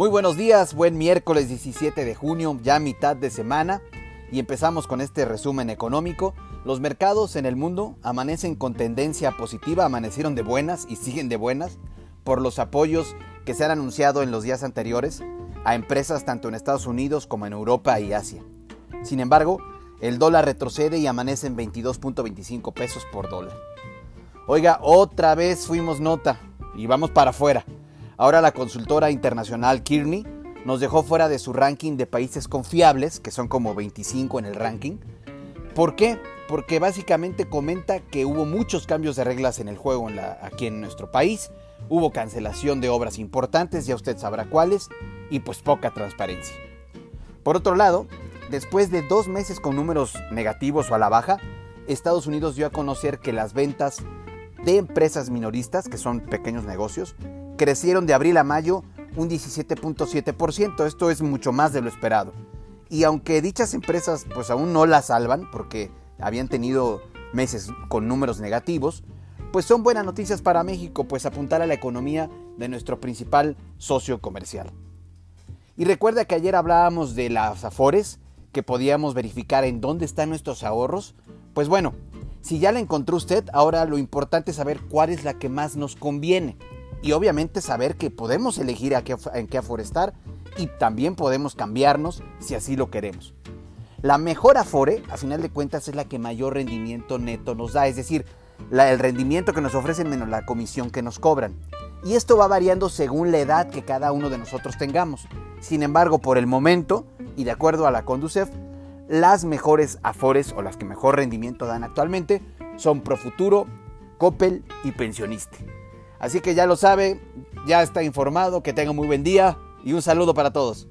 Muy buenos días, buen miércoles 17 de junio, ya mitad de semana, y empezamos con este resumen económico. Los mercados en el mundo amanecen con tendencia positiva, amanecieron de buenas y siguen de buenas por los apoyos que se han anunciado en los días anteriores a empresas tanto en Estados Unidos como en Europa y Asia. Sin embargo, el dólar retrocede y amanece en 22.25 pesos por dólar. Oiga, otra vez fuimos nota y vamos para afuera. Ahora la consultora internacional Kearney nos dejó fuera de su ranking de países confiables, que son como 25 en el ranking. ¿Por qué? Porque básicamente comenta que hubo muchos cambios de reglas en el juego aquí en nuestro país, hubo cancelación de obras importantes, ya usted sabrá cuáles, y pues poca transparencia. Por otro lado, después de dos meses con números negativos o a la baja, Estados Unidos dio a conocer que las ventas de empresas minoristas, que son pequeños negocios, crecieron de abril a mayo un 17.7%. Esto es mucho más de lo esperado. Y aunque dichas empresas pues aún no la salvan porque habían tenido meses con números negativos, pues son buenas noticias para México, pues apuntar a la economía de nuestro principal socio comercial. Y recuerda que ayer hablábamos de las afores, que podíamos verificar en dónde están nuestros ahorros. Pues bueno, si ya la encontró usted, ahora lo importante es saber cuál es la que más nos conviene y obviamente saber que podemos elegir en qué aforestar y también podemos cambiarnos si así lo queremos. La mejor afore, a final de cuentas, es la que mayor rendimiento neto nos da, es decir, el rendimiento que nos ofrecen menos la comisión que nos cobran. Y esto va variando según la edad que cada uno de nosotros tengamos. Sin embargo, por el momento, y de acuerdo a la Conducef, las mejores afores o las que mejor rendimiento dan actualmente son Profuturo, Coppel y Pensioniste. Así que ya lo sabe, ya está informado, que tenga muy buen día y un saludo para todos.